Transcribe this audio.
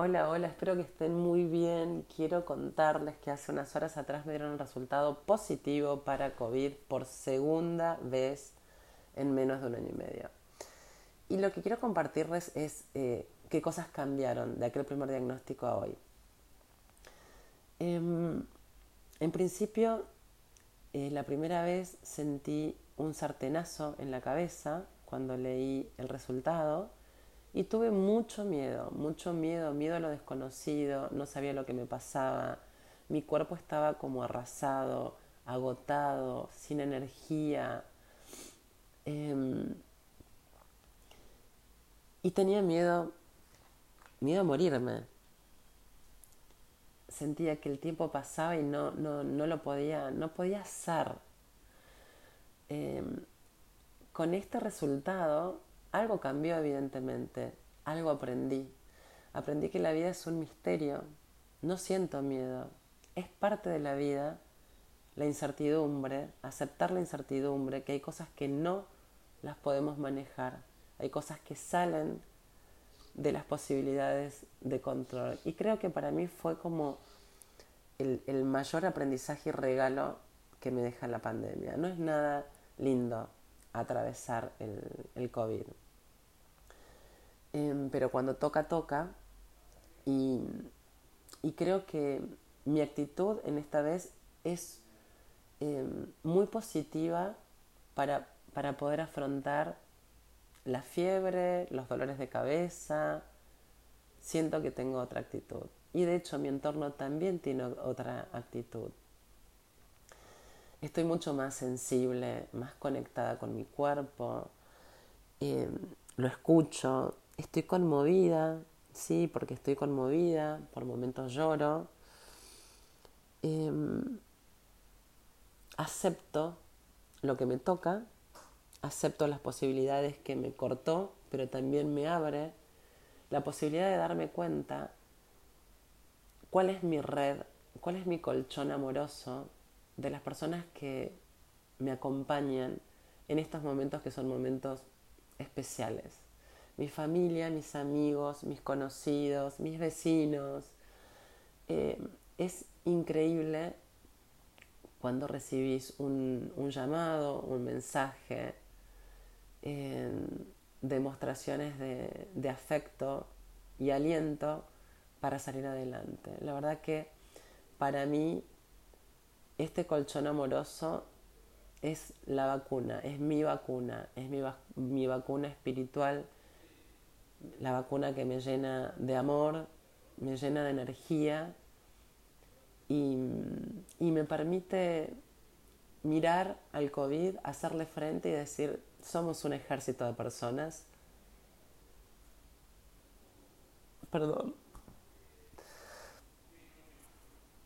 Hola, hola, espero que estén muy bien. Quiero contarles que hace unas horas atrás me dieron un resultado positivo para COVID por segunda vez en menos de un año y medio. Y lo que quiero compartirles es eh, qué cosas cambiaron de aquel primer diagnóstico a hoy. Em, en principio, eh, la primera vez sentí un sartenazo en la cabeza cuando leí el resultado y tuve mucho miedo, mucho miedo, miedo a lo desconocido, no sabía lo que me pasaba, mi cuerpo estaba como arrasado, agotado, sin energía. Em, y tenía miedo, miedo a morirme. Sentía que el tiempo pasaba y no, no, no lo podía, no podía hacer. Em, con este resultado algo cambió evidentemente, algo aprendí. Aprendí que la vida es un misterio, no siento miedo, es parte de la vida la incertidumbre, aceptar la incertidumbre, que hay cosas que no las podemos manejar, hay cosas que salen de las posibilidades de control. Y creo que para mí fue como el, mayor aprendizaje y regalo que me deja la pandemia. No es nada lindo atravesar el, el COVID. Em, pero cuando toca, toca. Y, creo que mi actitud en esta vez es em, muy positiva para, para poder afrontar la fiebre, los dolores de cabeza. Siento que tengo otra actitud. Y de hecho mi entorno también tiene otra actitud. Estoy mucho más sensible, más conectada con mi cuerpo. Em, lo escucho, estoy conmovida, sí, porque estoy conmovida, por momentos lloro. Em, acepto lo que me toca, acepto las posibilidades que me cortó, pero también me abre la posibilidad de darme cuenta cuál es mi red, cuál es mi colchón amoroso de las personas que me acompañan en estos momentos que son momentos especiales mi familia, mis amigos, mis conocidos, mis vecinos. Eh, es increíble cuando recibís un, llamado, un mensaje, demostraciones de, de afecto y aliento para salir adelante. La verdad que para mí este colchón amoroso es la vacuna, es mi vacuna, es mi, mi vacuna espiritual la vacuna que me llena de amor, me llena de energía y, me permite mirar al COVID, hacerle frente y decir, somos un ejército de personas. Perdón.